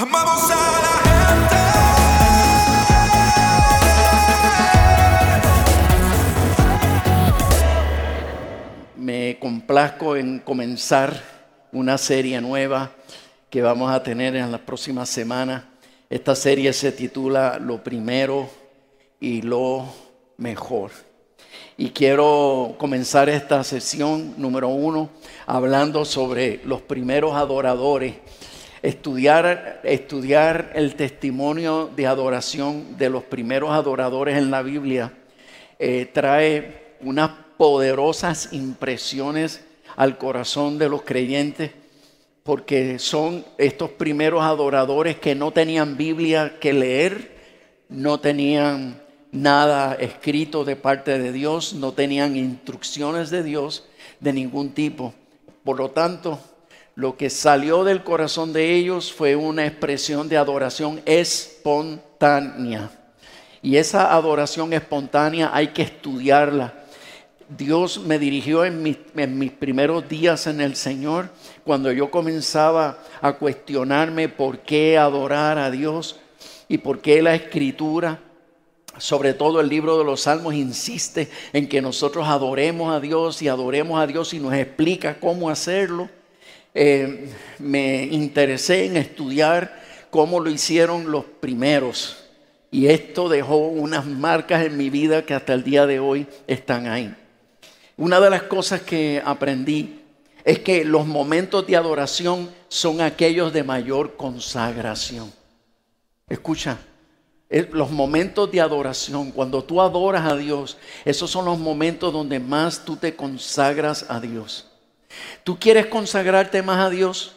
A la Me complazco en comenzar una serie nueva que vamos a tener en las próximas semanas. Esta serie se titula Lo primero y lo mejor. Y quiero comenzar esta sesión número uno hablando sobre los primeros adoradores. Estudiar, el testimonio de adoración de los primeros adoradores en la Biblia eh, trae unas poderosas impresiones al corazón de los creyentes, porque son estos primeros adoradores que no tenían Biblia que leer, no tenían nada escrito de parte de Dios, no tenían instrucciones de Dios de ningún tipo. Por lo tanto, lo que salió del corazón de ellos fue una expresión de adoración espontánea. Y esa adoración espontánea hay que estudiarla. Dios me dirigió en mis, en mis, primeros días en el Señor, cuando yo comenzaba a cuestionarme por qué adorar a Dios y por qué la escritura, sobre todo el libro de los Salmos, insiste en que nosotros adoremos a Dios y adoremos a Dios y nos explica cómo hacerlo. Eh, me interesé en estudiar cómo lo hicieron los primeros. Y esto dejó unas marcas en mi vida que hasta el día de hoy están ahí. Una de las cosas que aprendí es que los momentos de adoración son aquellos de mayor consagración. Escucha, los momentos de adoración, cuando tú adoras a Dios, esos son los momentos donde más tú te consagras a Dios. ¿Tú quieres consagrarte más a Dios?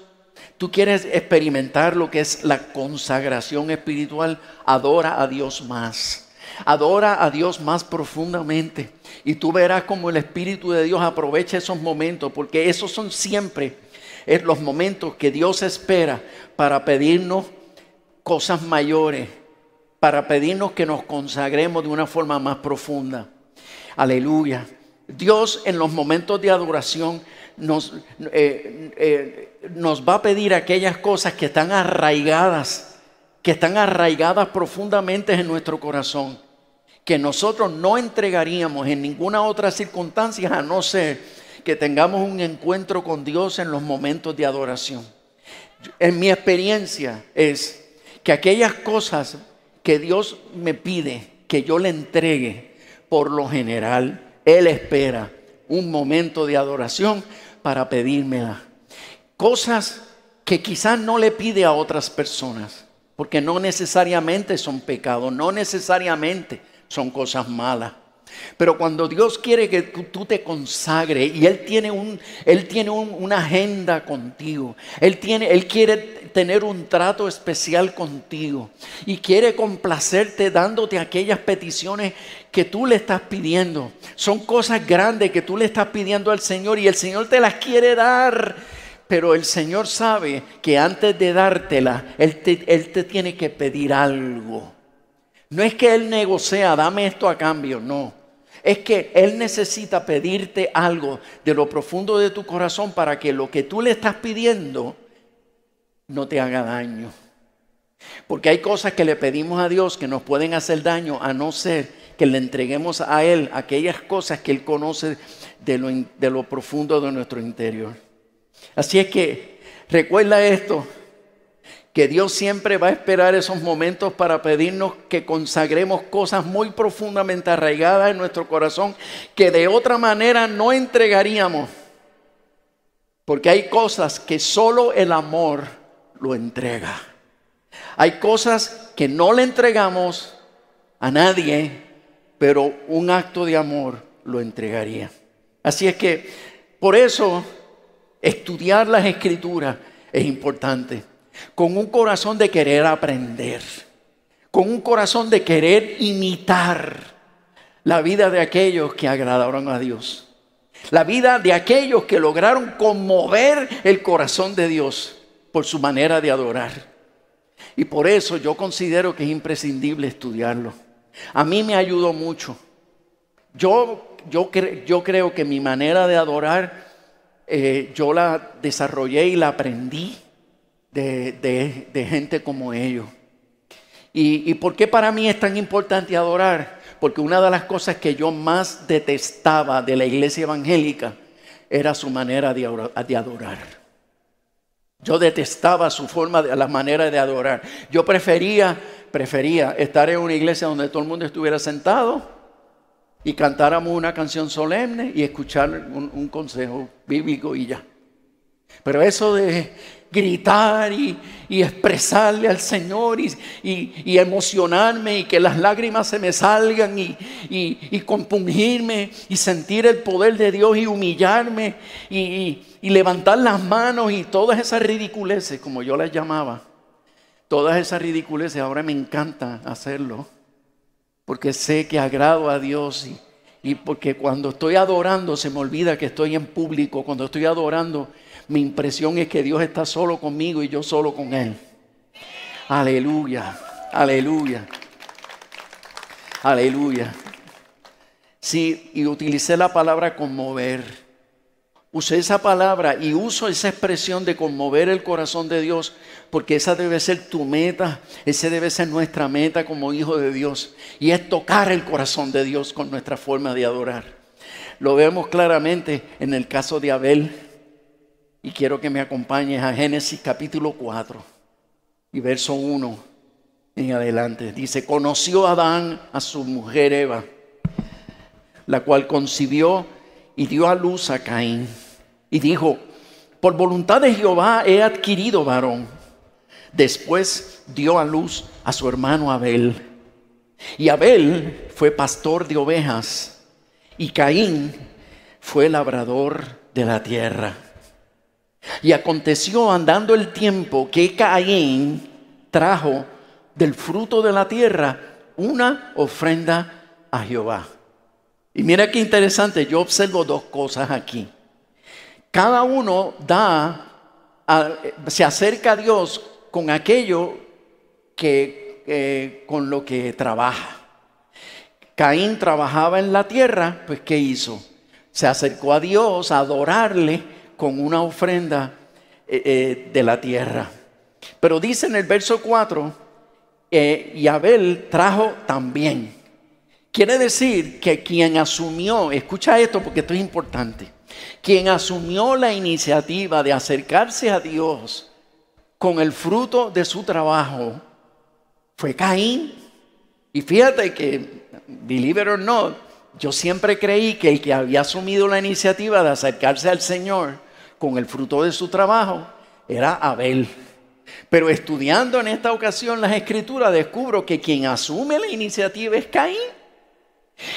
¿Tú quieres experimentar lo que es la consagración espiritual? Adora a Dios más. Adora a Dios más profundamente. Y tú verás como el Espíritu de Dios aprovecha esos momentos, porque esos son siempre los momentos que Dios espera para pedirnos cosas mayores, para pedirnos que nos consagremos de una forma más profunda. Aleluya. Dios en los momentos de adoración nos, eh, eh, nos va a pedir aquellas cosas que están arraigadas, que están arraigadas profundamente en nuestro corazón, que nosotros no entregaríamos en ninguna otra circunstancia a no ser que tengamos un encuentro con Dios en los momentos de adoración. En mi experiencia es que aquellas cosas que Dios me pide que yo le entregue, por lo general, Él espera un momento de adoración para pedírmela. Cosas que quizás no le pide a otras personas, porque no necesariamente son pecados, no necesariamente son cosas malas. Pero cuando Dios quiere que tú te consagres y Él tiene, un, él tiene una agenda contigo, él, tiene, él quiere tener un trato especial contigo y quiere complacerte dándote aquellas peticiones que tú le estás pidiendo. Son cosas grandes que tú le estás pidiendo al Señor y el Señor te las quiere dar. Pero el Señor sabe que antes de dártela, Él te, él te tiene que pedir algo. No es que Él negocia, dame esto a cambio, no. Es que Él necesita pedirte algo de lo profundo de tu corazón para que lo que tú le estás pidiendo no te haga daño. Porque hay cosas que le pedimos a Dios que nos pueden hacer daño a no ser que le entreguemos a Él aquellas cosas que Él conoce de lo, de lo profundo de nuestro interior. Así es que recuerda esto, que Dios siempre va a esperar esos momentos para pedirnos que consagremos cosas muy profundamente arraigadas en nuestro corazón que de otra manera no entregaríamos. Porque hay cosas que solo el amor lo entrega. Hay cosas que no le entregamos a nadie, pero un acto de amor lo entregaría. Así es que por eso estudiar las escrituras es importante con un corazón de querer aprender, con un corazón de querer imitar la vida de aquellos que agradaron a Dios, la vida de aquellos que lograron conmover el corazón de Dios por su manera de adorar. Y por eso yo considero que es imprescindible estudiarlo. A mí me ayudó mucho. Yo, yo, yo creo que mi manera de adorar, eh, yo la desarrollé y la aprendí de, de- gente como ellos. ¿Y, ¿Y por qué para mí es tan importante adorar? Porque una de las cosas que yo más detestaba de la iglesia evangélica era su manera de ora- de adorar. Yo detestaba su forma, de, la manera de adorar. Yo prefería, prefería estar en una iglesia donde todo el mundo estuviera sentado y cantáramos una canción solemne y escuchar un consejo bíblico y ya. Pero eso de gritar y, y expresarle al Señor y, y- y emocionarme y que las lágrimas se me salgan y, compungirme y sentir el poder de Dios y humillarme y, levantar las manos y todas esas ridiculeces, como yo las llamaba, todas esas ridiculeces, ahora me encanta hacerlo porque sé que agrado a Dios y porque cuando estoy adorando se me olvida que estoy en público, cuando estoy adorando mi impresión es que Dios está solo conmigo y yo solo con Él. Aleluya, aleluya, aleluya. Sí, y utilicé la palabra conmover. Usé esa palabra y uso esa expresión de conmover el corazón de Dios porque esa debe ser tu meta, esa debe ser nuestra meta como hijo de Dios y es tocar el corazón de Dios con nuestra forma de adorar. Lo vemos claramente en el caso de Abel y quiero que me acompañes a Génesis capítulo 4 y verso 1 en adelante. Dice, conoció Adán a su mujer Eva, la cual concibió y dio a luz a Caín. Y dijo, por voluntad de Jehová he adquirido varón. Después dio a luz a su hermano Abel. Y Abel fue pastor de ovejas y Caín fue labrador de la tierra. Y aconteció andando el tiempo que Caín trajo del fruto de la tierra una ofrenda a Jehová. Y mira qué interesante, yo observo dos cosas aquí. Cada uno da, se acerca a Dios con aquello que, eh, con lo que trabaja. Caín trabajaba en la tierra, pues ¿qué hizo? Se acercó a Dios a adorarle con una ofrenda eh, eh, de la tierra. Pero dice en el verso 4, eh, y Abel trajo también. Quiere decir que quien asumió, escucha esto porque esto es importante, quien asumió la iniciativa de acercarse a Dios con el fruto de su trabajo fue Caín. Y fíjate que, believe it or not, yo siempre creí que el que había asumido la iniciativa de acercarse al Señor con el fruto de su trabajo era Abel. Pero estudiando en esta ocasión las escrituras descubro que quien asume la iniciativa es Caín.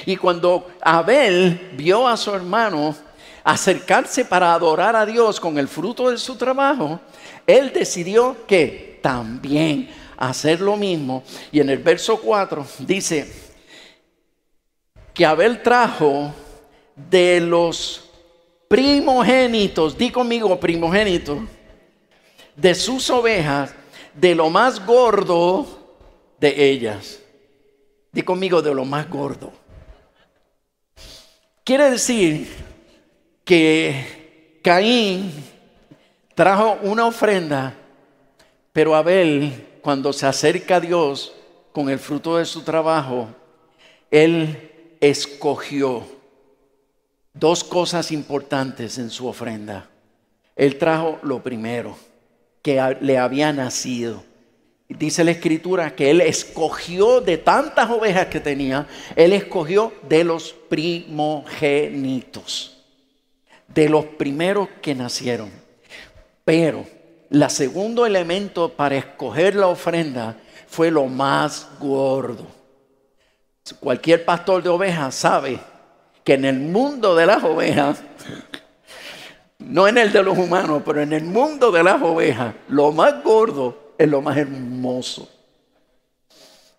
Y cuando Abel vio a su hermano acercarse para adorar a Dios con el fruto de su trabajo, él decidió que también hacer lo mismo. Y en el verso 4 dice que Abel trajo de los primogénitos, di conmigo primogénitos, de sus ovejas, de lo más gordo de ellas. Di conmigo de lo más gordo. Quiere decir que Caín trajo una ofrenda, pero Abel, cuando se acerca a Dios con el fruto de su trabajo, él escogió dos cosas importantes en su ofrenda. Él trajo lo primero, que le había nacido. Dice la escritura que él escogió de tantas ovejas que tenía, él escogió de los primogénitos, de los primeros que nacieron. Pero el segundo elemento para escoger la ofrenda fue lo más gordo. Cualquier pastor de ovejas sabe que en el mundo de las ovejas, no en el de los humanos, pero en el mundo de las ovejas, lo más gordo es lo más hermoso.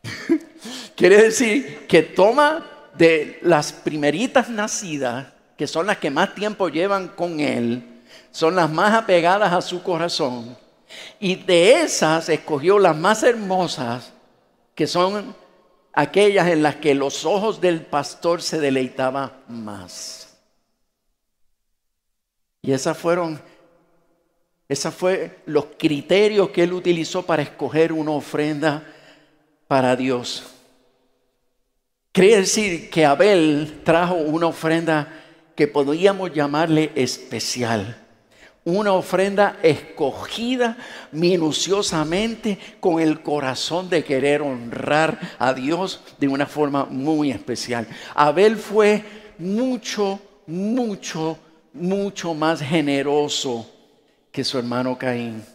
Quiere decir que toma de las primeritas nacidas, que son las que más tiempo llevan con él, son las más apegadas a su corazón, y de esas escogió las más hermosas, que son aquellas en las que los ojos del pastor se deleitaban más. Y esas fueron Esos fueron los criterios que él utilizó para escoger una ofrenda para Dios. Quiere decir que Abel trajo una ofrenda que podríamos llamarle especial. Una ofrenda escogida minuciosamente con el corazón de querer honrar a Dios de una forma muy especial. Abel fue mucho, mucho, mucho más generoso que su hermano Caín.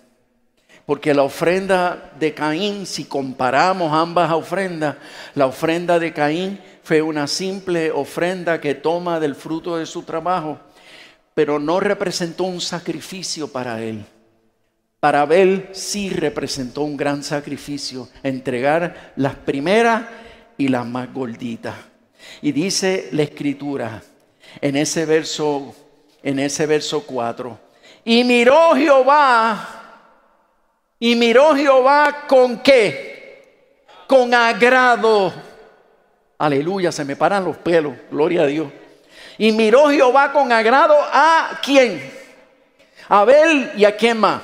Porque la ofrenda de Caín, si comparamos ambas ofrendas, la ofrenda de Caín fue una simple ofrenda que toma del fruto de su trabajo, pero no representó un sacrificio para él. Para Abel sí representó un gran sacrificio, entregar las primeras y las más gorditas. Y dice la escritura en ese verso, en ese verso 4, y miró Jehová, y miró Jehová con qué? Con agrado. Aleluya, se me paran los pelos, gloria a Dios. Y miró Jehová con agrado a quién? A Abel y a quién más?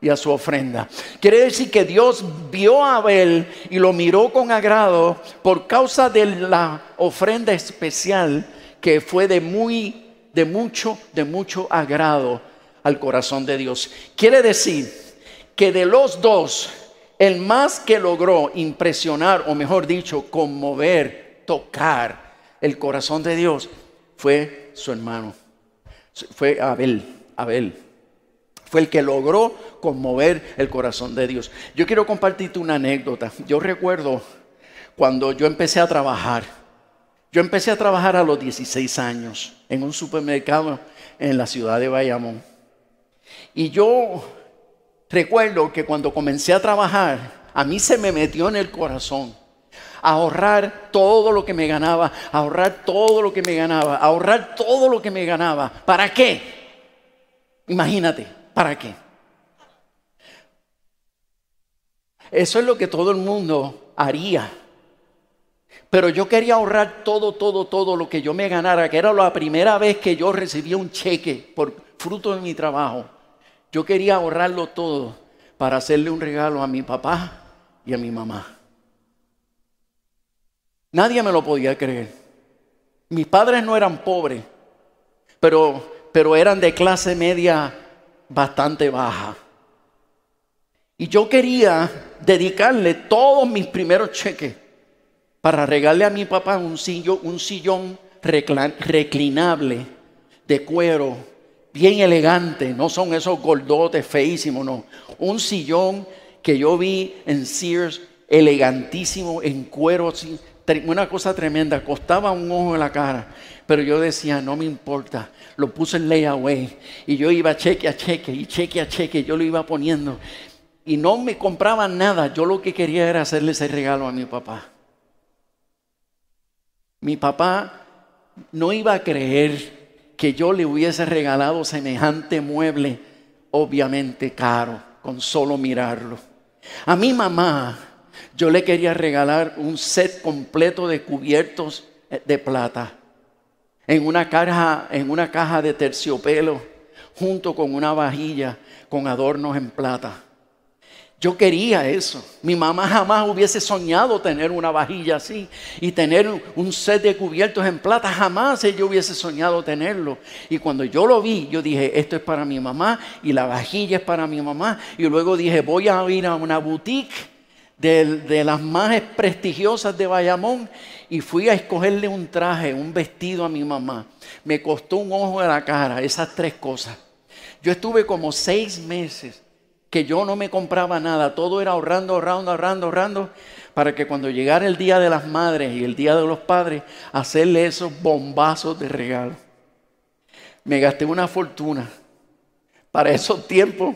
Y a su ofrenda. Quiere decir que Dios vio a Abel y lo miró con agrado por causa de la ofrenda especial que fue de muy, de mucho, de mucho agrado al corazón de Dios. Quiere decir que de los dos, el más que logró impresionar, o mejor dicho, conmover, tocar el corazón de Dios, fue su hermano. Fue Abel, Abel. Fue el que logró conmover el corazón de Dios. Yo quiero compartirte una anécdota. Yo recuerdo cuando yo empecé a trabajar. Yo empecé a trabajar a los 16 años en un supermercado en la ciudad de Bayamón. Y yo recuerdo que cuando comencé a trabajar, a mí se me metió en el corazón ahorrar todo lo que me ganaba, ahorrar todo lo que me ganaba, ahorrar todo lo que me ganaba. ¿Para qué? Imagínate, ¿para qué? Eso es lo que todo el mundo haría. Pero yo quería ahorrar todo, todo, todo lo que yo me ganara, que era la primera vez que yo recibía un cheque por fruto de mi trabajo. Yo quería ahorrarlo todo para hacerle un regalo a mi papá y a mi mamá. Nadie me lo podía creer. Mis padres no eran pobres, pero, pero eran de clase media bastante baja. Y yo quería dedicarle todos mis primeros cheques para regalarle a mi papá un sillón, un sillón reclinable de cuero bien elegante, no son esos gordotes feísimos, no. Un sillón que yo vi en Sears, elegantísimo, en cuero, una cosa tremenda, costaba un ojo en la cara, pero yo decía, no me importa, lo puse en layaway y yo iba cheque a cheque y cheque a cheque, yo lo iba poniendo y no me compraba nada, yo lo que quería era hacerle ese regalo a mi papá. Mi papá no iba a creer que yo le hubiese regalado semejante mueble, obviamente caro, con solo mirarlo. A mi mamá yo le quería regalar un set completo de cubiertos eh, de plata en una caja, en una caja de terciopelo junto con una vajilla con adornos en plata. Yo quería eso. Mi mamá jamás hubiese soñado tener una vajilla así y tener un set de cubiertos en plata. Jamás ella hubiese soñado tenerlo. Y cuando yo lo vi, yo dije, esto es para mi mamá y la vajilla es para mi mamá. Y luego dije, voy a ir a una boutique de, las más prestigiosas de Bayamón y fui a escogerle un traje, un vestido a mi mamá. Me costó un ojo de la cara, esas tres cosas. Yo estuve como seis meses que yo no me compraba nada, todo era ahorrando, ahorrando, ahorrando, ahorrando, para que cuando llegara el Día de las Madres y el Día de los Padres, hacerle esos bombazos de regalo. Me gasté una fortuna. Para esos tiempos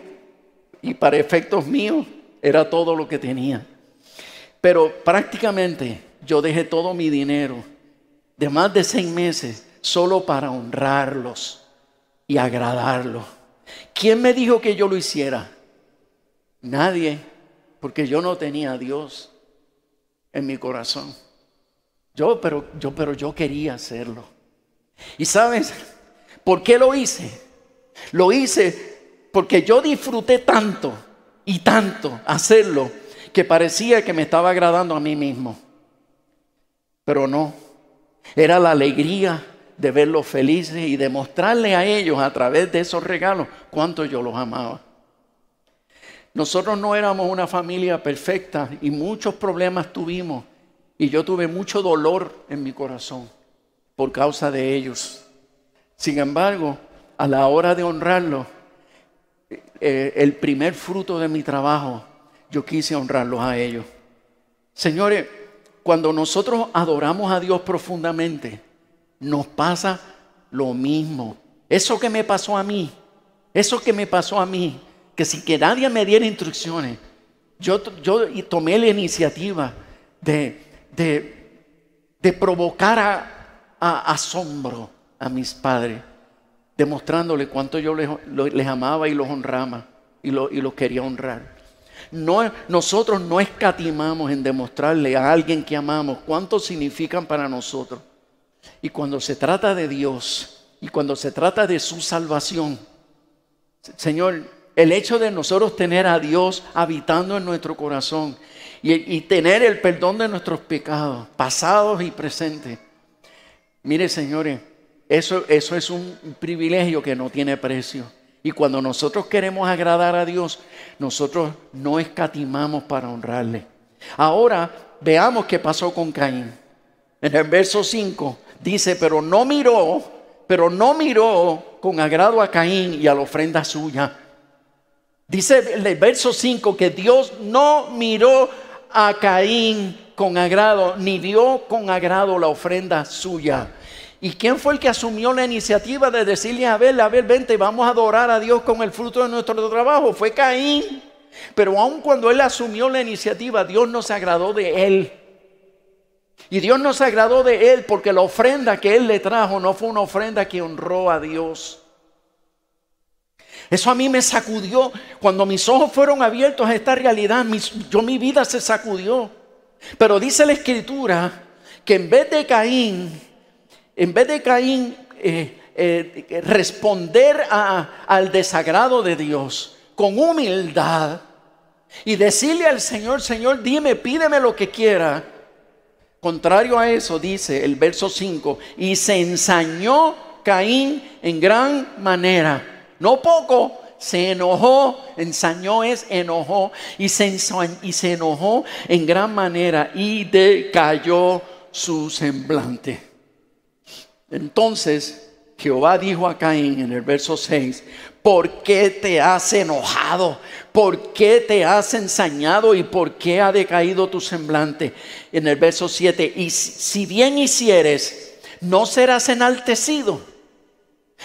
y para efectos míos era todo lo que tenía. Pero prácticamente yo dejé todo mi dinero de más de seis meses solo para honrarlos y agradarlos. ¿Quién me dijo que yo lo hiciera? Nadie, porque yo no tenía a Dios en mi corazón. Yo, pero yo, pero yo quería hacerlo. ¿Y sabes por qué lo hice? Lo hice porque yo disfruté tanto y tanto hacerlo que parecía que me estaba agradando a mí mismo. Pero no, era la alegría de verlos felices y demostrarle a ellos a través de esos regalos cuánto yo los amaba. Nosotros no éramos una familia perfecta y muchos problemas tuvimos y yo tuve mucho dolor en mi corazón por causa de ellos. Sin embargo, a la hora de honrarlos, eh, el primer fruto de mi trabajo, yo quise honrarlos a ellos. Señores, cuando nosotros adoramos a Dios profundamente, nos pasa lo mismo. Eso que me pasó a mí, eso que me pasó a mí, que sin que nadie me diera instrucciones, yo, yo tomé la iniciativa de, provocar a, asombro a mis padres, demostrándole cuánto yo les, amaba y los honraba y, lo, y los quería honrar. No, nosotros no escatimamos en demostrarle a alguien que amamos cuánto significan para nosotros. Y cuando se trata de Dios y cuando se trata de su salvación, Señor, el hecho de nosotros tener a Dios habitando en nuestro corazón y, tener el perdón de nuestros pecados, pasados y presentes. Mire, señores, eso, eso es un privilegio que no tiene precio. Y cuando nosotros queremos agradar a Dios, nosotros no escatimamos para honrarle. Ahora veamos qué pasó con Caín. En el verso 5 dice, pero no miró, pero no miró con agrado a Caín y a la ofrenda suya. Dice el verso 5 que Dios no miró a Caín con agrado, ni dio con agrado la ofrenda suya. ¿Y quién fue el que asumió la iniciativa de decirle a Abel, Abel, vente, vamos a adorar a Dios con el fruto de nuestro trabajo? Fue Caín. Pero aun cuando él asumió la iniciativa, Dios no se agradó de él. Y Dios no se agradó de él porque la ofrenda que él le trajo no fue una ofrenda que honró a Dios. Eso a mí me sacudió. Cuando mis ojos fueron abiertos a esta realidad, yo mi vida se sacudió. Pero dice la escritura que en vez de Caín, en vez de Caín eh, eh, responder al desagrado de Dios con humildad y decirle al Señor, Señor, dime, pídeme lo que quiera. Contrario a eso, dice el verso 5, y se ensañó Caín en gran manera no poco, se enojó, ensañó es enojó, y se, y se enojó en gran manera y decayó su semblante. Entonces Jehová dijo a Caín en el verso 6, ¿por qué te has enojado? ¿Por qué te has ensañado y por qué ha decaído tu semblante? En el verso 7, y si bien hicieres, no serás enaltecido.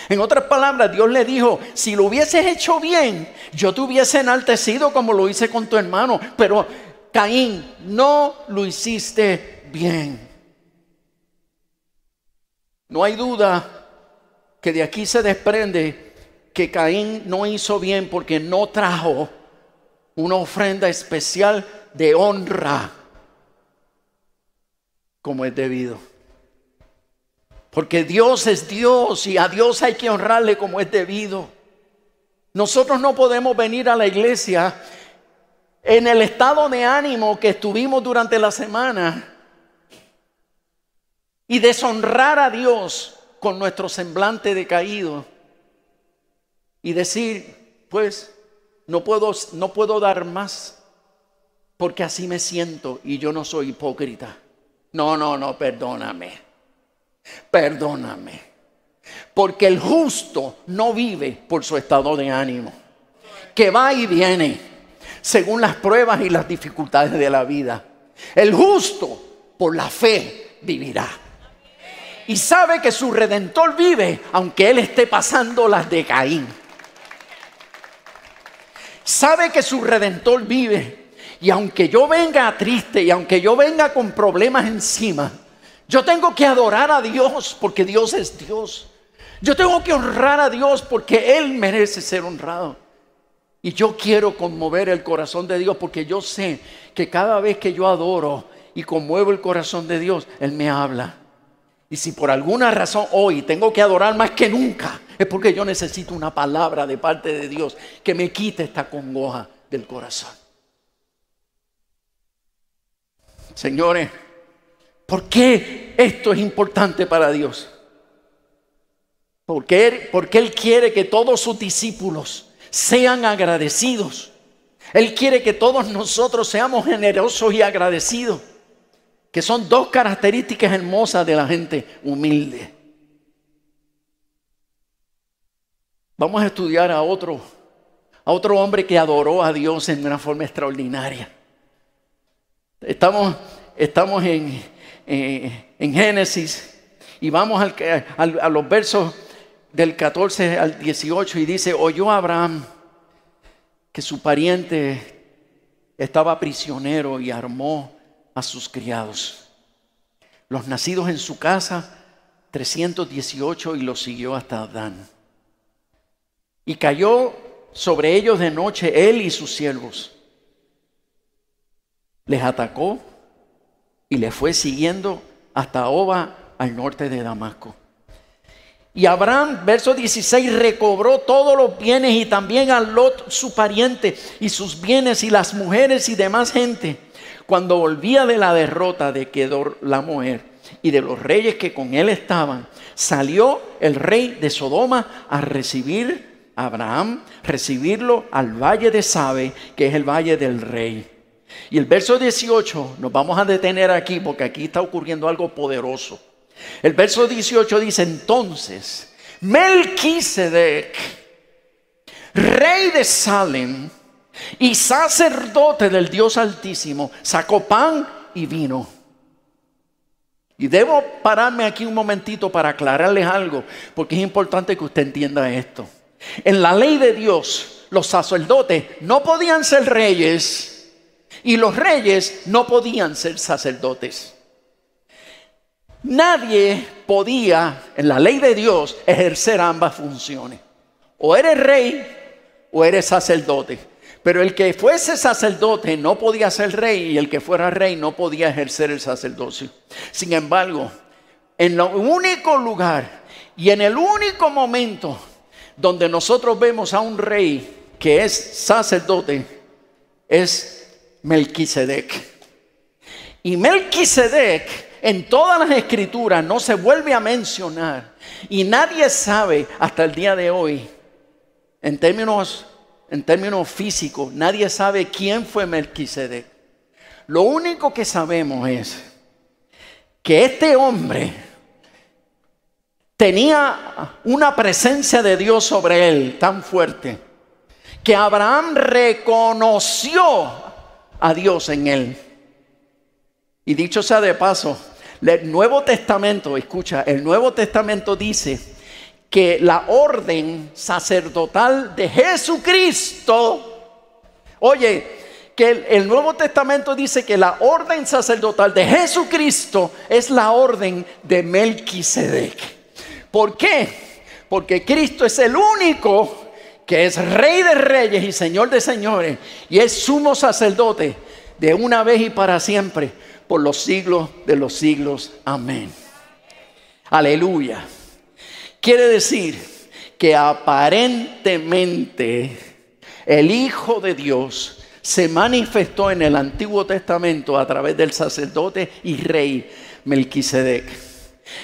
En otras palabras, Dios le dijo, si lo hubieses hecho bien, yo te hubiese enaltecido como lo hice con tu hermano, pero Caín, no lo hiciste bien. No hay duda que de aquí se desprende que Caín no hizo bien porque no trajo una ofrenda especial de honra como es debido. Porque Dios es Dios y a Dios hay que honrarle como es debido. Nosotros no podemos venir a la iglesia en el estado de ánimo que estuvimos durante la semana y deshonrar a Dios con nuestro semblante decaído y decir, pues no puedo no puedo dar más porque así me siento y yo no soy hipócrita. No, no, no, perdóname perdóname. Porque el justo no vive por su estado de ánimo, que va y viene según las pruebas y las dificultades de la vida. El justo por la fe vivirá. Y sabe que su redentor vive aunque él esté pasando las de Caín. Sabe que su redentor vive y aunque yo venga triste y aunque yo venga con problemas encima, yo tengo que adorar a Dios porque Dios es Dios. Yo tengo que honrar a Dios porque Él merece ser honrado. Y yo quiero conmover el corazón de Dios porque yo sé que cada vez que yo adoro y conmuevo el corazón de Dios, Él me habla. Y si por alguna razón hoy tengo que adorar más que nunca, Es porque yo necesito una palabra de parte de Dios que me quite esta congoja del corazón. Señores, ¿por qué esto es importante para Dios? Porque él, porque él quiere que todos sus discípulos sean agradecidos. Él quiere que todos nosotros seamos generosos y agradecidos, que son dos características hermosas de la gente humilde. Vamos a estudiar a otro, a otro hombre que adoró a Dios en una forma extraordinaria. Estamos, estamos en, eh, en Génesis y vamos al, a los versos del 14 al 18 y dice, oyó Abraham que su pariente estaba prisionero y armó a sus criados. Los nacidos en su casa, 318 y los siguió hasta Dan. Y cayó sobre ellos de noche él y sus siervos. Les atacó y les fue siguiendo hasta Oba al norte de Damasco. Y Abraham, verso 16, recobró todos los bienes y también a Lot, su pariente, y sus bienes y las mujeres y demás gente. Cuando volvía de la derrota de Kedor la mujer y de los reyes que con él estaban, salió el rey de Sodoma a recibir a Abraham, recibirlo al valle de Sabe, que es el valle del rey. Y el verso 18, nos vamos a detener aquí porque aquí está ocurriendo algo poderoso. El verso 18 dice entonces, Melquisedec, rey de Salem y sacerdote del Dios Altísimo, sacó pan y vino. Y debo pararme aquí un momentito para aclararles algo, porque es importante que usted entienda esto. En la ley de Dios, los sacerdotes no podían ser reyes y los reyes no podían ser sacerdotes. Nadie podía, en la ley de Dios, ejercer ambas funciones. O eres rey o eres sacerdote. Pero el que fuese sacerdote no podía ser rey y el que fuera rey no podía ejercer el sacerdocio. Sin embargo, en el único lugar y en el único momento donde nosotros vemos a un rey que es sacerdote es Melquisedec. Y Melquisedec en todas las escrituras no se vuelve a mencionar y nadie sabe hasta el día de hoy, en términos, en términos físicos, nadie sabe quién fue Melquisedec. Lo único que sabemos es que este hombre tenía una presencia de Dios sobre él tan fuerte que Abraham reconoció a Dios en él. Y dicho sea de paso, el Nuevo Testamento, escucha, el Nuevo Testamento dice que la orden sacerdotal de Jesucristo, oye, que el, Nuevo Testamento dice que la orden sacerdotal de Jesucristo es la orden de Melquisedec. ¿Por qué? Porque Cristo es el único que es rey de reyes y señor de señores y es sumo sacerdote de una vez y para siempre por los siglos de los siglos. Amén. Aleluya. Quiere decir que aparentemente el Hijo de Dios se manifestó en el Antiguo Testamento a través del sacerdote y rey Melquisedec.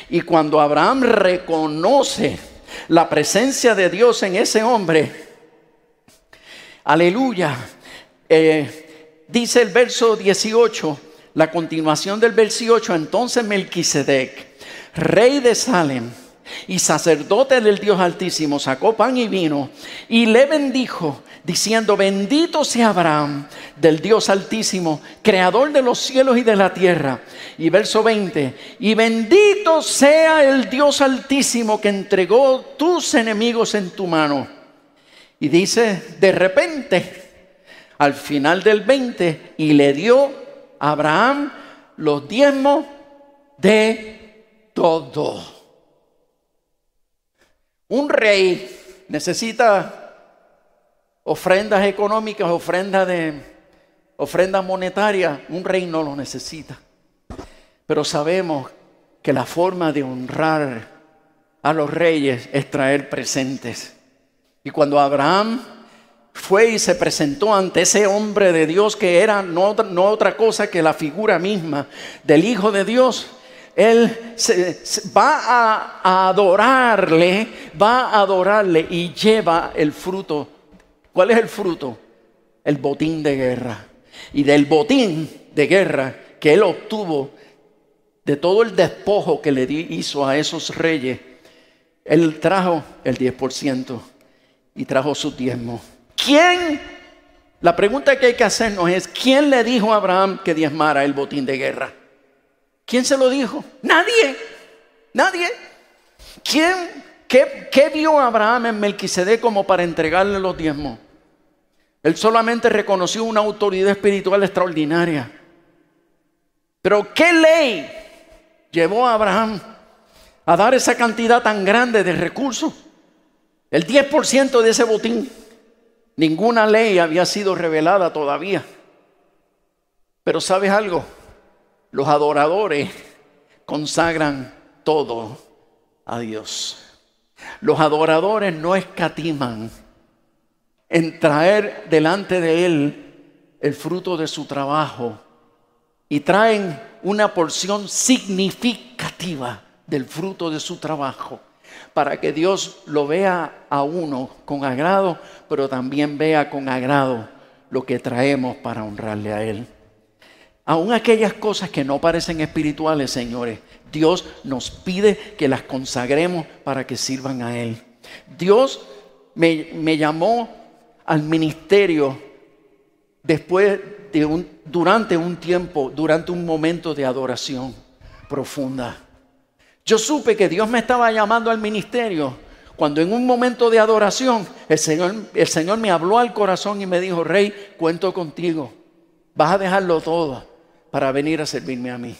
Y cuando Abraham reconoce la presencia de Dios en ese hombre, aleluya, eh, dice el verso 18, la continuación del versículo 8, entonces Melquisedec, rey de Salem y sacerdote del Dios Altísimo, sacó pan y vino y le bendijo, diciendo, bendito sea Abraham del Dios Altísimo, creador de los cielos y de la tierra. Y verso 20, y bendito sea el Dios Altísimo que entregó tus enemigos en tu mano. Y dice, de repente, al final del 20, y le dio Abraham los diezmos de todo. Un rey necesita ofrendas económicas, ofrendas de ofrendas monetarias, un rey no lo necesita. Pero sabemos que la forma de honrar a los reyes es traer presentes. Y cuando Abraham fue y se presentó ante ese hombre de Dios que era no, no otra cosa que la figura misma del Hijo de Dios, él se, va a, a adorarle, va a adorarle y lleva el fruto. ¿Cuál es el fruto? El botín de guerra. Y del botín de guerra que él obtuvo, de todo el despojo que le hizo a esos reyes, él trajo el 10% y trajo su diezmo. ¿Quién? La pregunta que hay que hacernos es, ¿quién le dijo a Abraham que diezmara el botín de guerra? ¿Quién se lo dijo? Nadie. Nadie. ¿Quién? ¿Qué, qué vio Abraham en Melquisedec como para entregarle los diezmos? Él solamente reconoció una autoridad espiritual extraordinaria. Pero ¿qué ley llevó a Abraham a dar esa cantidad tan grande de recursos? El 10% de ese botín. Ninguna ley había sido revelada todavía. Pero ¿sabes algo? Los adoradores consagran todo a Dios. Los adoradores no escatiman en traer delante de Él el fruto de su trabajo y traen una porción significativa del fruto de su trabajo para que Dios lo vea a uno con agrado, pero también vea con agrado lo que traemos para honrarle a Él. Aún aquellas cosas que no parecen espirituales, señores, Dios nos pide que las consagremos para que sirvan a Él. Dios me, me llamó al ministerio después de un, durante un tiempo, durante un momento de adoración profunda. Yo supe que Dios me estaba llamando al ministerio cuando en un momento de adoración el Señor, el Señor me habló al corazón y me dijo, Rey, cuento contigo. Vas a dejarlo todo para venir a servirme a mí.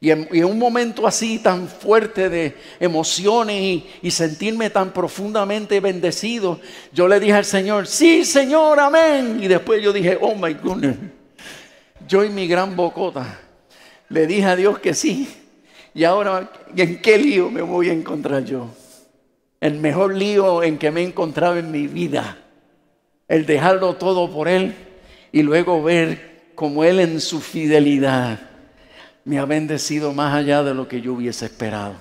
Y en, un momento así tan fuerte de emociones y, sentirme tan profundamente bendecido, yo le dije al Señor, sí Señor, amén. Y después yo dije, oh my goodness, yo y mi gran bocota, le dije a Dios que sí. Y ahora, ¿en qué lío me voy a encontrar yo? El mejor lío en que me he encontrado en mi vida. El dejarlo todo por Él y luego ver como Él en su fidelidad me ha bendecido más allá de lo que yo hubiese esperado.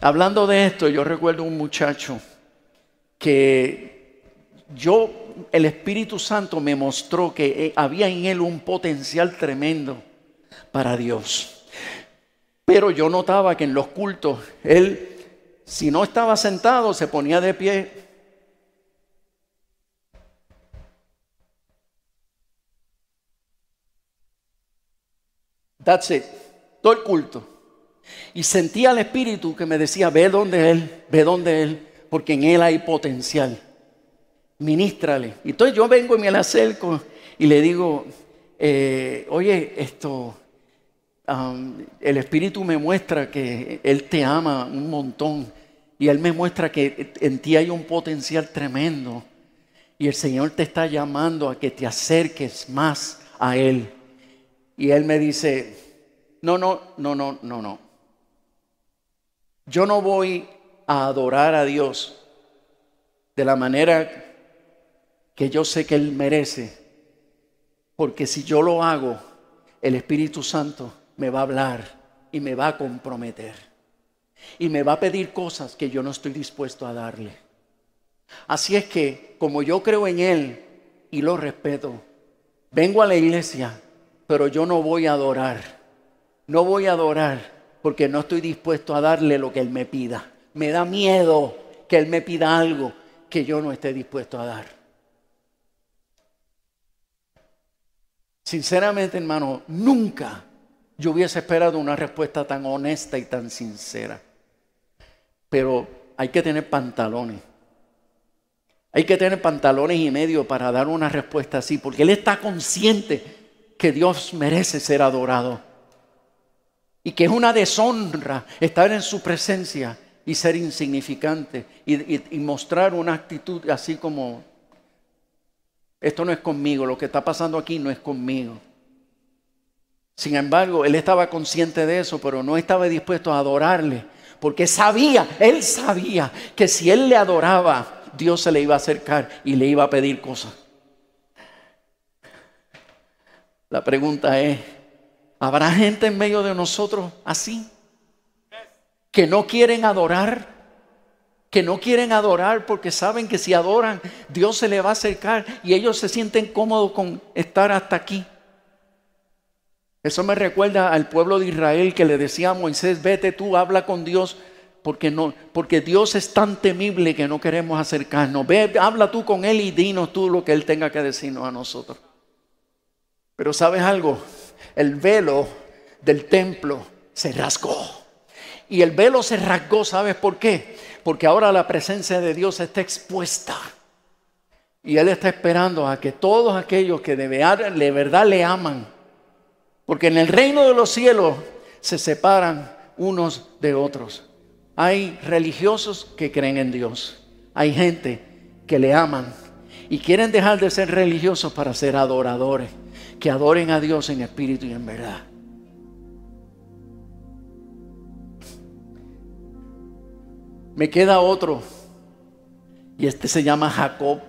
Hablando de esto, yo recuerdo un muchacho que yo, el Espíritu Santo me mostró que eh, había en él un potencial tremendo para Dios. Pero yo notaba que en los cultos, él, si no estaba sentado, se ponía de pie. That's it todo el culto. Y sentía al Espíritu que me decía, ve donde Él, ve donde Él, porque en Él hay potencial. Ministrale. Entonces yo vengo y me le acerco y le digo, eh, oye, esto, um, el Espíritu me muestra que Él te ama un montón. Y Él me muestra que en ti hay un potencial tremendo. Y el Señor te está llamando a que te acerques más a Él. Y Él me dice, no, no, no, no, no, no. Yo no voy a adorar a Dios de la manera que yo sé que Él merece, porque si yo lo hago, el Espíritu Santo me va a hablar y me va a comprometer y me va a pedir cosas que yo no estoy dispuesto a darle. Así es que, como yo creo en Él y lo respeto, vengo a la iglesia, pero yo no voy a adorar no voy a adorar porque no estoy dispuesto a darle lo que Él me pida. Me da miedo que Él me pida algo que yo no esté dispuesto a dar. Sinceramente, hermano, nunca yo hubiese esperado una respuesta tan honesta y tan sincera. Pero hay que tener pantalones. Hay que tener pantalones y medio para dar una respuesta así, porque Él está consciente que Dios merece ser adorado y que es una deshonra estar en su presencia y ser insignificante y, mostrar una actitud así como, esto no es conmigo, lo que está pasando aquí no es conmigo. Sin embargo, él estaba consciente de eso, pero no estaba dispuesto a adorarle, Porque sabía, él sabía que si él le adoraba, Dios se le iba a acercar y le iba a pedir cosas. La pregunta es, ¿habrá gente en medio de nosotros así? Que no quieren adorar, que no quieren adorar porque saben que si adoran, Dios se le va a acercar y ellos se sienten cómodos con estar hasta aquí. Eso me recuerda al pueblo de Israel que le decía a Moisés, vete tú, habla con Dios, porque, no, porque Dios es tan temible que no queremos acercarnos. Habla tú con Él y dinos tú lo que Él tenga que decirnos a nosotros. Pero sabes algo, el velo del templo se rasgó. Y el velo se rasgó, ¿sabes por qué? Porque ahora la presencia de Dios está expuesta. Y Él está esperando a que todos aquellos que de verdad le aman, porque en el reino de los cielos se separan unos de otros. Hay religiosos que creen en Dios. Hay gente que le aman y quieren dejar de ser religiosos para ser adoradores que adoren a Dios en espíritu y en verdad. Me queda otro, y este se llama Jacob.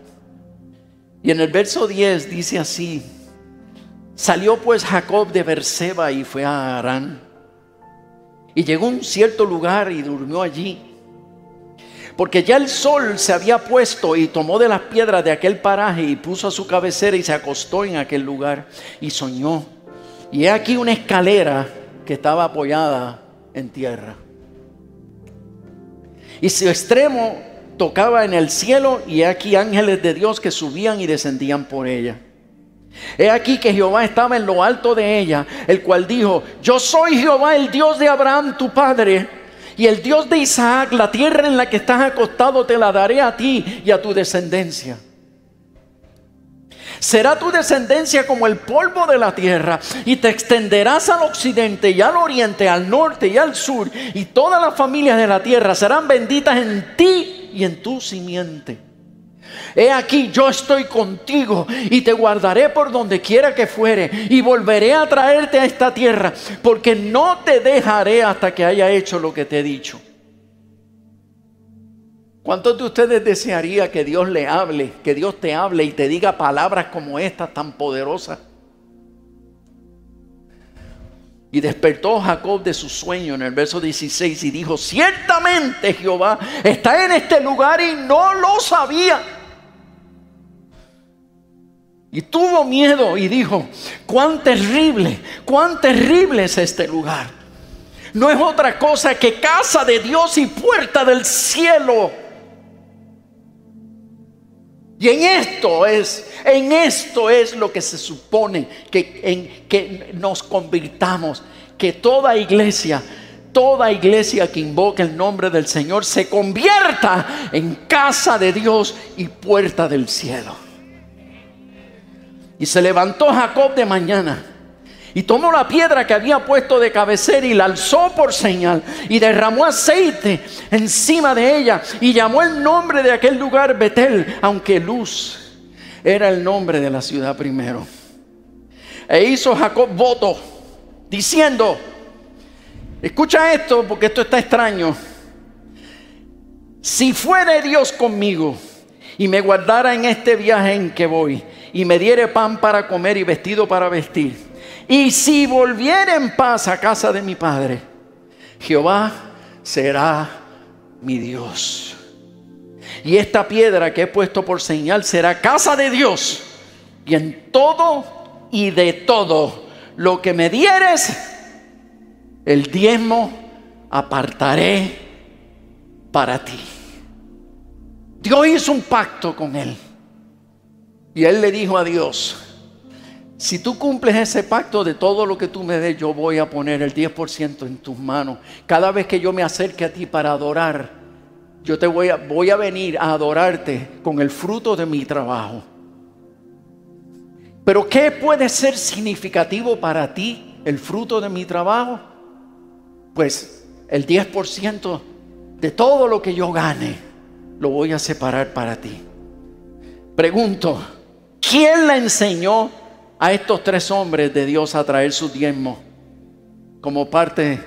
Y en el verso 10 dice así, salió pues Jacob de Berseba y fue a Arán. Y llegó a un cierto lugar y durmió allí. Porque ya el sol se había puesto y tomó de las piedras de aquel paraje y puso a su cabecera y se acostó en aquel lugar y soñó. Y he aquí una escalera que estaba apoyada en tierra. Y su extremo tocaba en el cielo y he aquí ángeles de Dios que subían y descendían por ella. He aquí que Jehová estaba en lo alto de ella, el cual dijo, yo soy Jehová el Dios de Abraham tu padre y el Dios de Isaac, la tierra en la que estás acostado, te la daré a ti y a tu descendencia. Será tu descendencia como el polvo de la tierra y te extenderás al occidente y al oriente, al norte y al sur y todas las familias de la tierra serán benditas en ti y en tu simiente. He aquí yo estoy contigo y te guardaré por donde quiera que fuere y volveré a traerte a esta tierra porque no te dejaré hasta que haya hecho lo que te he dicho. ¿Cuántos de ustedes desearía que Dios le hable, que Dios te hable y te diga palabras como estas tan poderosas? Y despertó Jacob de su sueño en el verso 16 y dijo, ciertamente Jehová está en este lugar y no lo sabía. Y tuvo miedo y dijo, cuán terrible, cuán terrible es este lugar. No es otra cosa que casa de Dios y puerta del cielo. Y en esto es, en esto es lo que se supone que, en, que nos convirtamos, que toda iglesia, toda iglesia que invoque el nombre del Señor se convierta en casa de Dios y puerta del cielo. Y se levantó Jacob de mañana y tomó la piedra que había puesto de cabecera y la alzó por señal y derramó aceite encima de ella y llamó el nombre de aquel lugar Betel, aunque Luz era el nombre de la ciudad primero. E hizo Jacob voto diciendo, escucha esto porque esto está extraño, si fuere Dios conmigo y me guardara en este viaje en que voy, y me diere pan para comer y vestido para vestir. Y si volviere en paz a casa de mi padre, Jehová será mi Dios. Y esta piedra que he puesto por señal será casa de Dios. Y en todo y de todo lo que me dieres, el diezmo apartaré para ti. Dios hizo un pacto con él. Y él le dijo a Dios, si tú cumples ese pacto de todo lo que tú me des, yo voy a poner el 10% en tus manos. Cada vez que yo me acerque a ti para adorar, yo te voy a, voy a venir a adorarte con el fruto de mi trabajo. Pero ¿qué puede ser significativo para ti el fruto de mi trabajo? Pues el 10% de todo lo que yo gane lo voy a separar para ti. Pregunto, ¿Quién le enseñó a estos tres hombres de Dios a traer su diezmo como parte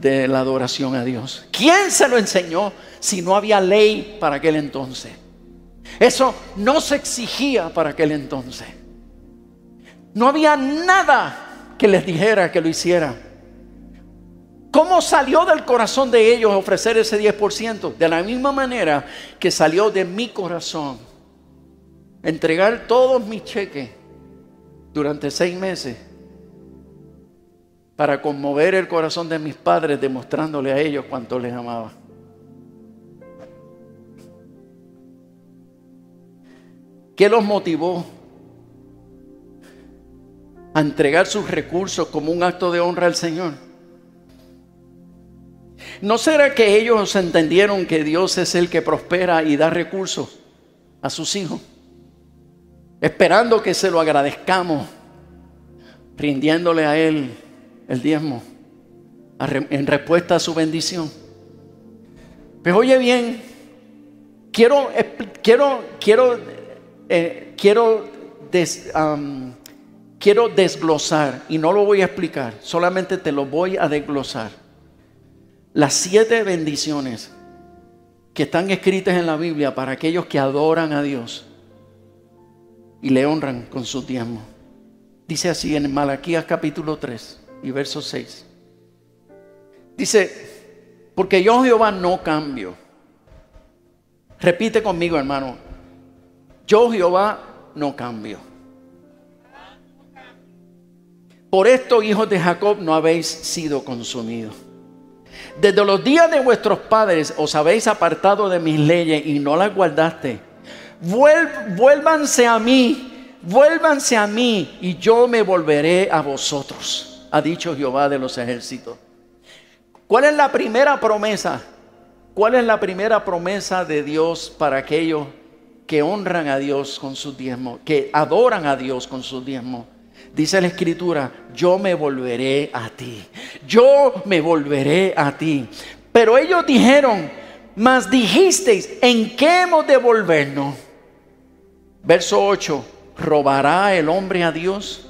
de la adoración a Dios. ¿Quién se lo enseñó si no había ley para aquel entonces? Eso no se exigía para aquel entonces. No había nada que les dijera que lo hiciera. ¿Cómo salió del corazón de ellos ofrecer ese 10%? De la misma manera que salió de mi corazón entregar todos mis cheques durante seis meses para conmover el corazón de mis padres demostrándole a ellos cuánto les amaba. ¿Qué los motivó a entregar sus recursos como un acto de honra al Señor? ¿No será que ellos entendieron que Dios es el que prospera y da recursos a sus hijos? Esperando que se lo agradezcamos, rindiéndole a Él el diezmo en respuesta a su bendición. Pues oye bien, quiero, quiero, quiero, eh, quiero, quiero desglosar, y no lo voy a explicar, solamente te lo voy a desglosar. Las siete bendiciones que están escritas en la Biblia para aquellos que adoran a Dios y le honran con su diezmo. Dice así en Malaquías capítulo 3 y verso 6. Dice, porque yo Jehová no cambio. Repite conmigo, hermano. Yo Jehová no cambio. Por esto, hijos de Jacob, no habéis sido consumidos. Desde los días de vuestros padres os habéis apartado de mis leyes y no las guardaste. Vuélvanse a mí, vuélvanse a mí y yo me volveré a vosotros ha dicho Jehová de los ejércitos. ¿Cuál es la primera promesa? ¿Cuál es la primera promesa de Dios para aquellos que honran a Dios con sus diezmos, que adoran a Dios con sus diezmos? Dice la escritura, yo me volveré a ti, yo me volveré a ti. Pero ellos dijeron, mas dijisteis, ¿en qué hemos de volvernos? Verso 8, ¿robará el hombre a Dios?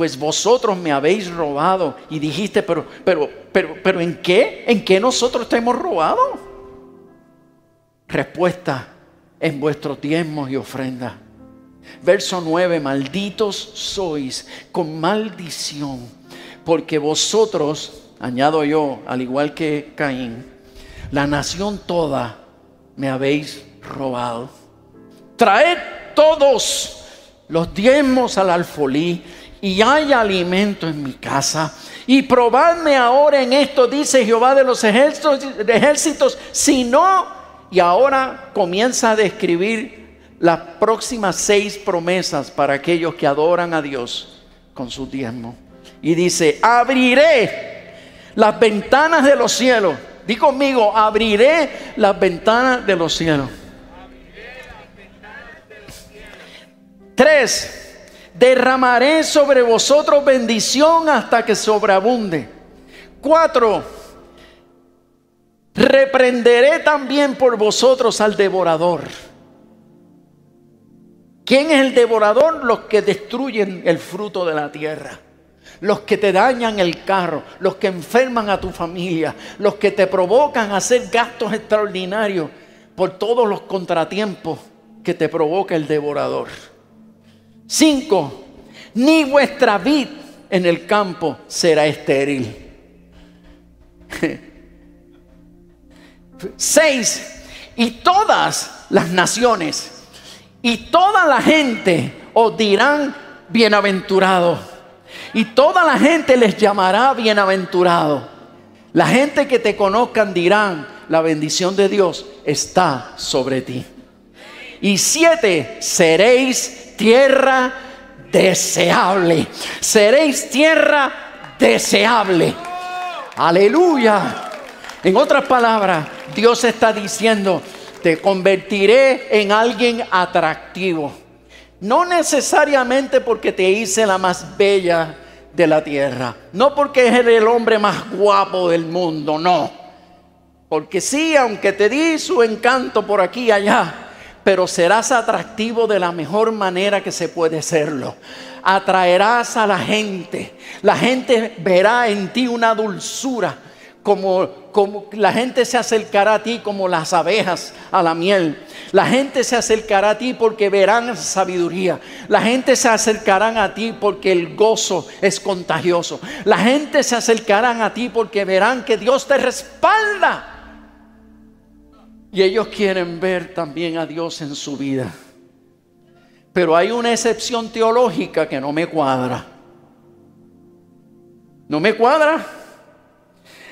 pues vosotros me habéis robado. Y dijiste, pero, pero, pero, pero, ¿en qué? ¿En qué nosotros te hemos robado? Respuesta, en vuestros diezmos y ofrendas. Verso 9, malditos sois con maldición, porque vosotros, añado yo, al igual que Caín, la nación toda me habéis robado. Traed todos los diezmos al alfolí y hay alimento en mi casa. Y probadme ahora en esto, dice Jehová de los ejércitos, si no, y ahora comienza a describir las próximas seis promesas para aquellos que adoran a Dios con su diezmo. Y dice, abriré las ventanas de los cielos. Di conmigo, abriré las ventanas de los cielos. Tres, derramaré sobre vosotros bendición hasta que sobreabunde. Cuatro, reprenderé también por vosotros al devorador. ¿Quién es el devorador? Los que destruyen el fruto de la tierra. Los que te dañan el carro, los que enferman a tu familia, los que te provocan a hacer gastos extraordinarios por todos los contratiempos que te provoca el devorador. Cinco, ni vuestra vid en el campo será estéril. Seis, y todas las naciones y toda la gente os dirán bienaventurado. Y toda la gente les llamará bienaventurado. La gente que te conozcan dirán, la bendición de Dios está sobre ti. Y siete, seréis tierra deseable. Seréis tierra deseable. Aleluya. En otras palabras, Dios está diciendo, te convertiré en alguien atractivo. No necesariamente porque te hice la más bella de la tierra. No porque eres el hombre más guapo del mundo, no. Porque sí, aunque te di su encanto por aquí y allá, pero serás atractivo de la mejor manera que se puede serlo. Atraerás a la gente. La gente verá en ti una dulzura como, como la gente se acercará a ti como las abejas a la miel. La gente se acercará a ti porque verán sabiduría. La gente se acercará a ti porque el gozo es contagioso. La gente se acercará a ti porque verán que Dios te respalda. Y ellos quieren ver también a Dios en su vida. Pero hay una excepción teológica que no me cuadra. No me cuadra.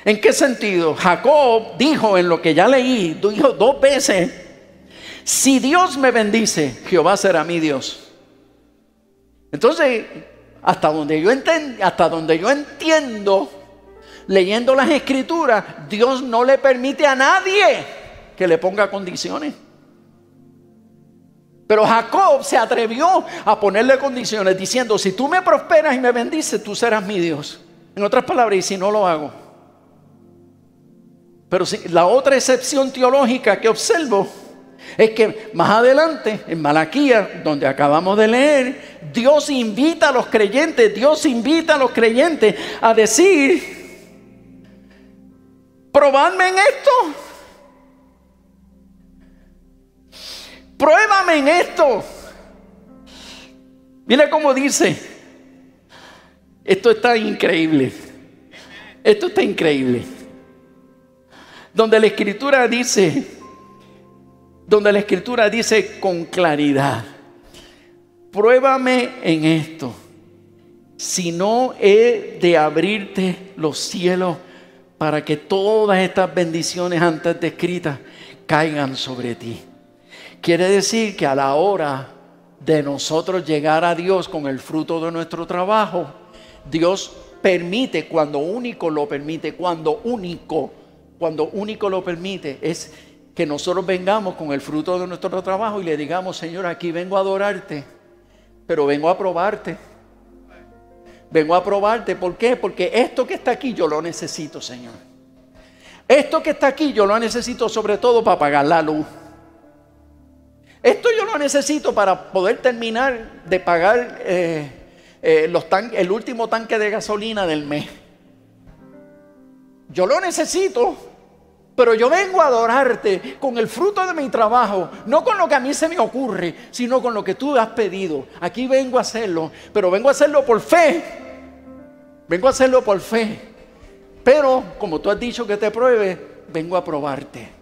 ¿En qué sentido? Jacob dijo en lo que ya leí, dijo dos veces, si Dios me bendice, Jehová será mi Dios. Entonces, hasta donde yo hasta donde yo entiendo, leyendo las escrituras, Dios no le permite a nadie que le ponga condiciones. Pero Jacob se atrevió a ponerle condiciones diciendo, si tú me prosperas y me bendices, tú serás mi Dios. En otras palabras, y si no lo hago. Pero si, la otra excepción teológica que observo es que más adelante, en Malaquía, donde acabamos de leer, Dios invita a los creyentes, Dios invita a los creyentes a decir, probadme en esto. Pruébame en esto. Mira cómo dice, esto está increíble. Esto está increíble. Donde la escritura dice, donde la escritura dice con claridad, pruébame en esto, si no he de abrirte los cielos para que todas estas bendiciones antes descritas caigan sobre ti. Quiere decir que a la hora de nosotros llegar a Dios con el fruto de nuestro trabajo, Dios permite cuando único lo permite, cuando único, cuando único lo permite, es que nosotros vengamos con el fruto de nuestro trabajo y le digamos, Señor, aquí vengo a adorarte, pero vengo a probarte. Vengo a probarte. ¿Por qué? Porque esto que está aquí yo lo necesito, Señor. Esto que está aquí yo lo necesito sobre todo para pagar la luz. Esto yo lo necesito para poder terminar de pagar eh, eh, el último tanque de gasolina del mes. Yo lo necesito, pero yo vengo a adorarte con el fruto de mi trabajo, no con lo que a mí se me ocurre, sino con lo que tú has pedido. Aquí vengo a hacerlo, pero vengo a hacerlo por fe. Vengo a hacerlo por fe. Pero, como tú has dicho que te pruebe, vengo a probarte.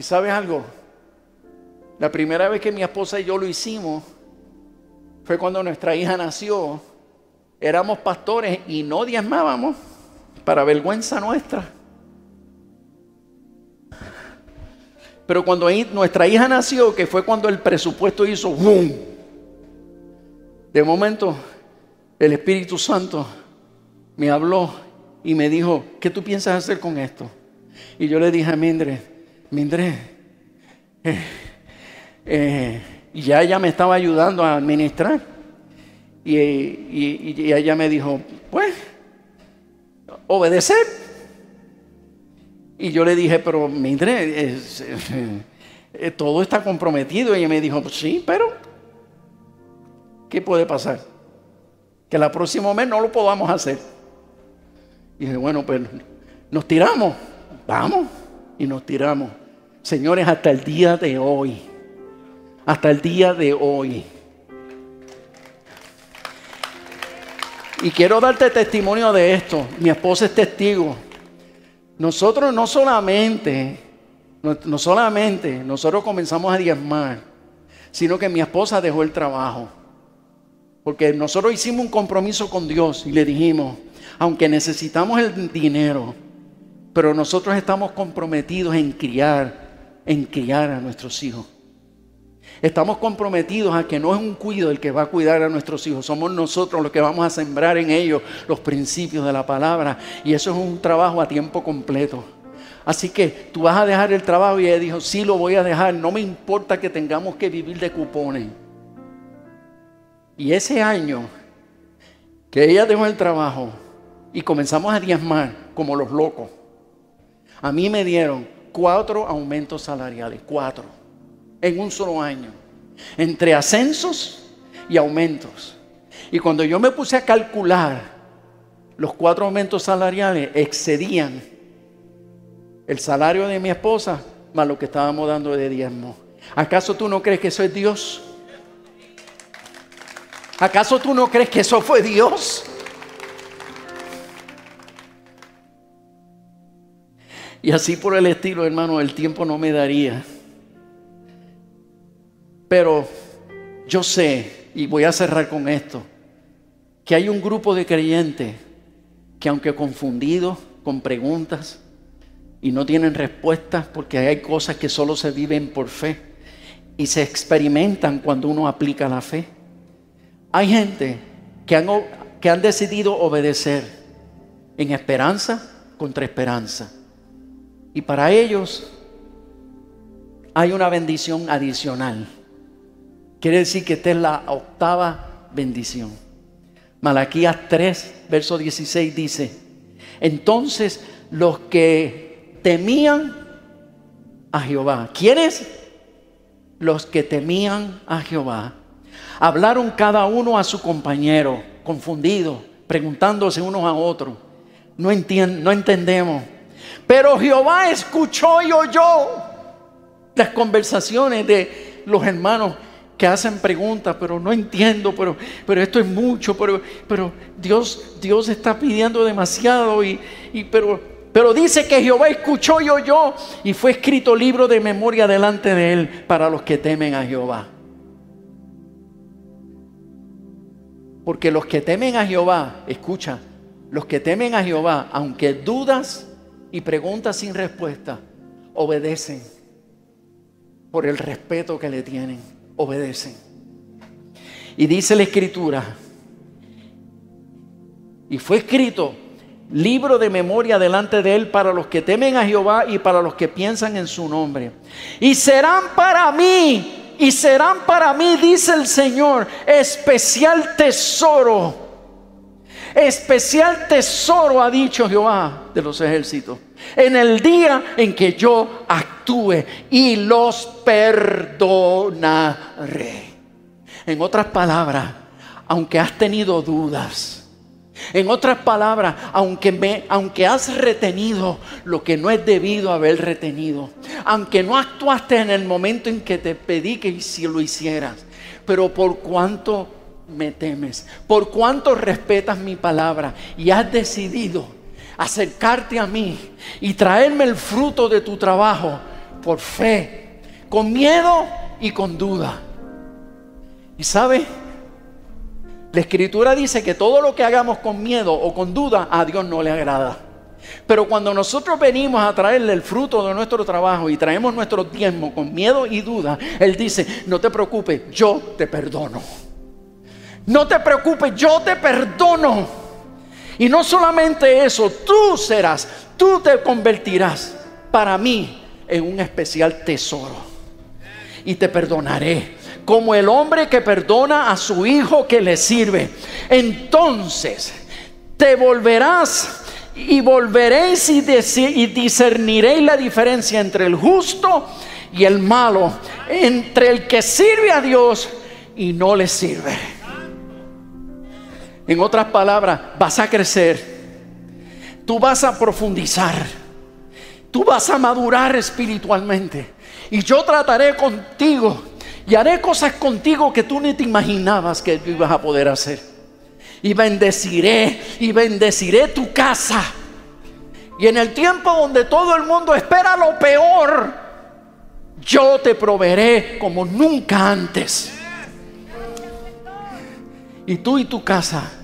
¿Y sabes algo? La primera vez que mi esposa y yo lo hicimos, fue cuando nuestra hija nació. Éramos pastores y no diezmábamos para vergüenza nuestra. Pero cuando nuestra hija nació, que fue cuando el presupuesto hizo ¡boom! De momento, el Espíritu Santo me habló y me dijo, ¿qué tú piensas hacer con esto? Y yo le dije a Mindre, Mindre, eh, eh, y ya ella me estaba ayudando a administrar. Y, ella me dijo, pues, obedecer. Y yo le dije, pero mire, eh, todo está comprometido. Y ella me dijo, sí, pero, ¿qué puede pasar? Que la próximo mes no lo podamos hacer. Y dije, bueno, pues nos tiramos, vamos, y nos tiramos. Señores, hasta el día de hoy hasta el día de hoy. Y quiero darte testimonio de esto. Mi esposa es testigo. Nosotros no solamente, no, solamente nosotros comenzamos a diezmar, sino que mi esposa dejó el trabajo. Porque nosotros hicimos un compromiso con Dios y le dijimos, aunque necesitamos el dinero, pero nosotros estamos comprometidos en criar, en criar a nuestros hijos. Estamos comprometidos a que no es un cuido el que va a cuidar a nuestros hijos, somos nosotros los que vamos a sembrar en ellos los principios de la palabra. Y eso es un trabajo a tiempo completo. Así que tú vas a dejar el trabajo y ella dijo, sí lo voy a dejar, no me importa que tengamos que vivir de cupones. Y ese año que ella dejó el trabajo y comenzamos a diezmar como los locos, a mí me dieron cuatro aumentos salariales, cuatro en un solo año, entre ascensos y aumentos. Y cuando yo me puse a calcular los cuatro aumentos salariales excedían el salario de mi esposa más lo que estábamos dando de diezmo. ¿Acaso tú no crees que eso es Dios? ¿Acaso tú no crees que eso fue Dios? Y así por el estilo, hermano, el tiempo no me daría. Pero yo sé, y voy a cerrar con esto, que hay un grupo de creyentes que aunque confundidos con preguntas y no tienen respuestas porque hay cosas que solo se viven por fe y se experimentan cuando uno aplica la fe. Hay gente que han, que han decidido obedecer en esperanza contra esperanza. Y para ellos hay una bendición adicional. Quiere decir que esta es la octava bendición. Malaquías 3, verso 16 dice, entonces los que temían a Jehová, ¿quiénes? Los que temían a Jehová, hablaron cada uno a su compañero, confundido, preguntándose unos a otros. No, no entendemos. Pero Jehová escuchó y oyó las conversaciones de los hermanos que hacen preguntas, pero no entiendo, pero, pero esto es mucho, pero, pero Dios, Dios está pidiendo demasiado y, y pero, pero dice que Jehová escuchó y oyó y fue escrito libro de memoria delante de él para los que temen a Jehová. Porque los que temen a Jehová, escucha, los que temen a Jehová, aunque dudas y preguntas sin respuesta, obedecen por el respeto que le tienen obedecen. Y dice la escritura, y fue escrito libro de memoria delante de él para los que temen a Jehová y para los que piensan en su nombre. Y serán para mí, y serán para mí, dice el Señor, especial tesoro. Especial tesoro ha dicho Jehová de los ejércitos en el día en que yo actúe y los perdonaré. En otras palabras, aunque has tenido dudas, en otras palabras, aunque, aunque has retenido lo que no es debido haber retenido, aunque no actuaste en el momento en que te pedí que si lo hicieras, pero por cuanto me temes, por cuanto respetas mi palabra y has decidido acercarte a mí y traerme el fruto de tu trabajo por fe, con miedo y con duda. Y sabe, la escritura dice que todo lo que hagamos con miedo o con duda a Dios no le agrada. Pero cuando nosotros venimos a traerle el fruto de nuestro trabajo y traemos nuestro tiempo con miedo y duda, Él dice, no te preocupes, yo te perdono. No te preocupes, yo te perdono. Y no solamente eso, tú serás, tú te convertirás para mí en un especial tesoro. Y te perdonaré como el hombre que perdona a su hijo que le sirve. Entonces te volverás y volveréis y, discerniréis la diferencia entre el justo y el malo, entre el que sirve a Dios y no le sirve. En otras palabras, vas a crecer. Tú vas a profundizar. Tú vas a madurar espiritualmente. Y yo trataré contigo y haré cosas contigo que tú ni te imaginabas que ibas a poder hacer. Y bendeciré y bendeciré tu casa. Y en el tiempo donde todo el mundo espera lo peor, yo te proveeré como nunca antes. Y tú y tu casa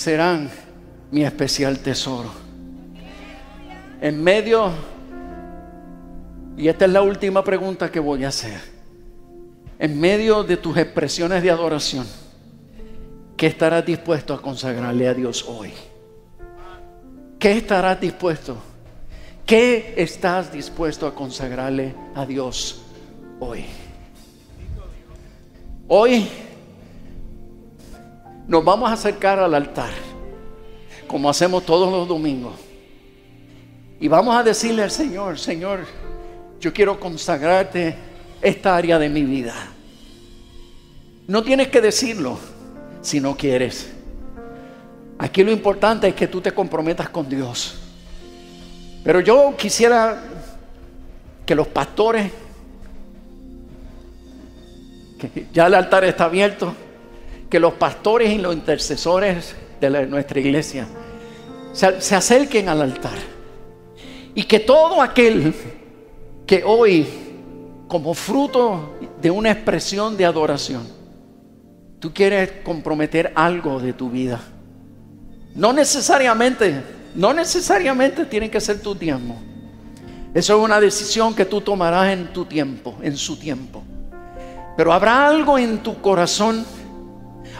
serán mi especial tesoro. En medio, y esta es la última pregunta que voy a hacer, en medio de tus expresiones de adoración, ¿qué estarás dispuesto a consagrarle a Dios hoy? ¿Qué estarás dispuesto? ¿Qué estás dispuesto a consagrarle a Dios hoy? Hoy nos vamos a acercar al altar, como hacemos todos los domingos. Y vamos a decirle al Señor, Señor, yo quiero consagrarte esta área de mi vida. No tienes que decirlo si no quieres. Aquí lo importante es que tú te comprometas con Dios. Pero yo quisiera que los pastores, que ya el altar está abierto, que los pastores y los intercesores de nuestra iglesia se, acerquen al altar. Y que todo aquel que hoy, como fruto de una expresión de adoración, tú quieres comprometer algo de tu vida. No necesariamente, no necesariamente tienen que ser tu diezmo. Eso es una decisión que tú tomarás en tu tiempo, en su tiempo. Pero habrá algo en tu corazón,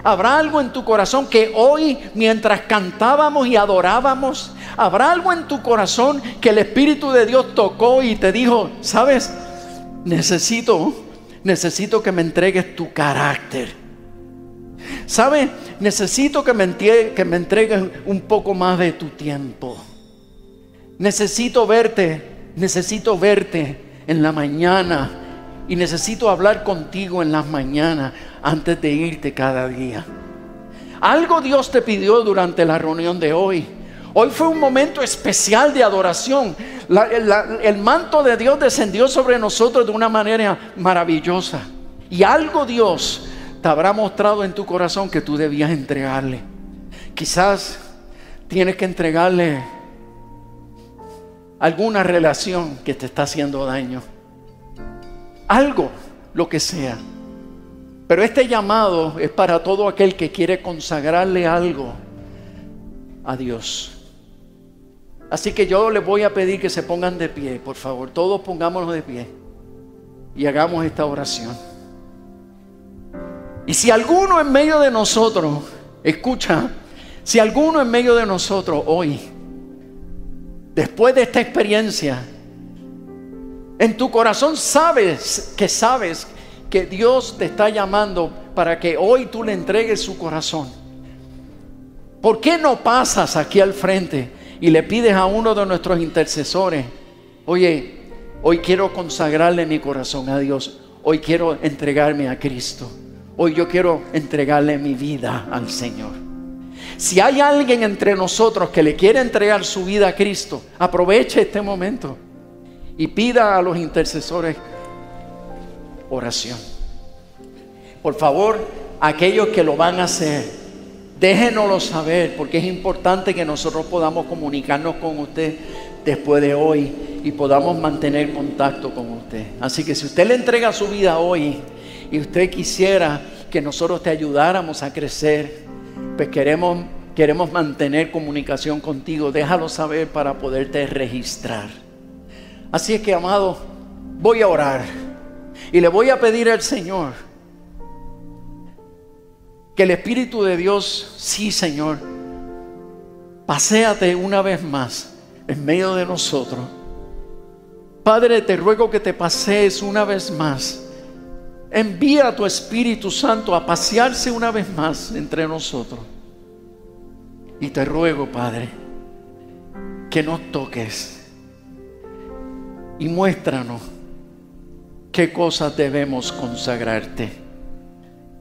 habrá algo en tu corazón que hoy, mientras cantábamos y adorábamos, habrá algo en tu corazón que el Espíritu de Dios tocó y te dijo, sabes, necesito, necesito que me entregues tu carácter. ¿Sabes? Necesito que me, que me entregues un poco más de tu tiempo. Necesito verte, necesito verte en la mañana y necesito hablar contigo en las mañanas antes de irte cada día. Algo Dios te pidió durante la reunión de hoy. Hoy fue un momento especial de adoración. El manto de Dios descendió sobre nosotros de una manera maravillosa. Y algo Dios te habrá mostrado en tu corazón que tú debías entregarle. Quizás tienes que entregarle alguna relación que te está haciendo daño. Algo, lo que sea. Pero este llamado es para todo aquel que quiere consagrarle algo a Dios. Así que yo les voy a pedir que se pongan de pie, por favor. Todos pongámonos de pie y hagamos esta oración. Y si alguno en medio de nosotros, escucha, si alguno en medio de nosotros hoy, después de esta experiencia, en tu corazón sabes que sabes que Dios te está llamando para que hoy tú le entregues su corazón. ¿Por qué no pasas aquí al frente y le pides a uno de nuestros intercesores, oye, hoy quiero consagrarle mi corazón a Dios, hoy quiero entregarme a Cristo, hoy yo quiero entregarle mi vida al Señor? Si hay alguien entre nosotros que le quiere entregar su vida a Cristo, aproveche este momento y pida a los intercesores oración. Por favor, aquellos que lo van a hacer, déjenoslo saber, porque es importante que nosotros podamos comunicarnos con usted después de hoy y podamos mantener contacto con usted. Así que si usted le entrega su vida hoy y usted quisiera que nosotros te ayudáramos a crecer, pues queremos, queremos mantener comunicación contigo, déjalo saber para poderte registrar. Así es que, amado, voy a orar y le voy a pedir al Señor que el Espíritu de Dios, sí, Señor, paséate una vez más en medio de nosotros. Padre, te ruego que te pasees una vez más. Envía a tu Espíritu Santo a pasearse una vez más entre nosotros. Y te ruego, Padre, que nos toques y muéstranos qué cosas debemos consagrarte.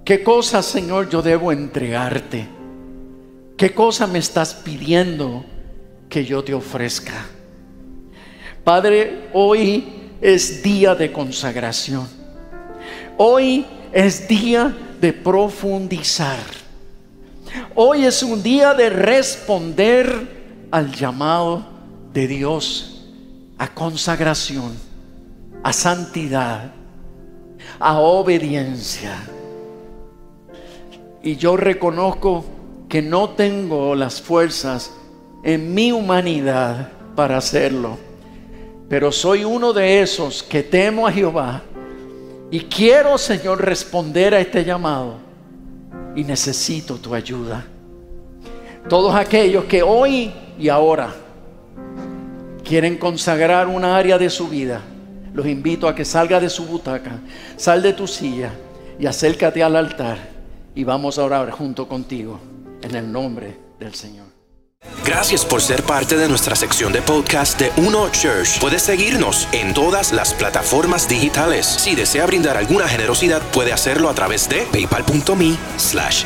¿Qué cosas, Señor, yo debo entregarte? ¿Qué cosas me estás pidiendo que yo te ofrezca? Padre, hoy es día de consagración. Hoy es día de profundizar. Hoy es un día de responder al llamado de Dios a consagración, a santidad, a obediencia. Y yo reconozco que no tengo las fuerzas en mi humanidad para hacerlo. Pero soy uno de esos que temo a Jehová y quiero, Señor, responder a este llamado. Y necesito tu ayuda. Todos aquellos que hoy y ahora quieren consagrar una área de su vida, los invito a que salga de su butaca, sal de tu silla y acércate al altar y vamos a orar junto contigo en el nombre del Señor. Gracias por ser parte de nuestra sección de podcast de Uno Church. Puedes seguirnos en todas las plataformas digitales. Si desea brindar alguna generosidad, puede hacerlo a través de paypal.me slash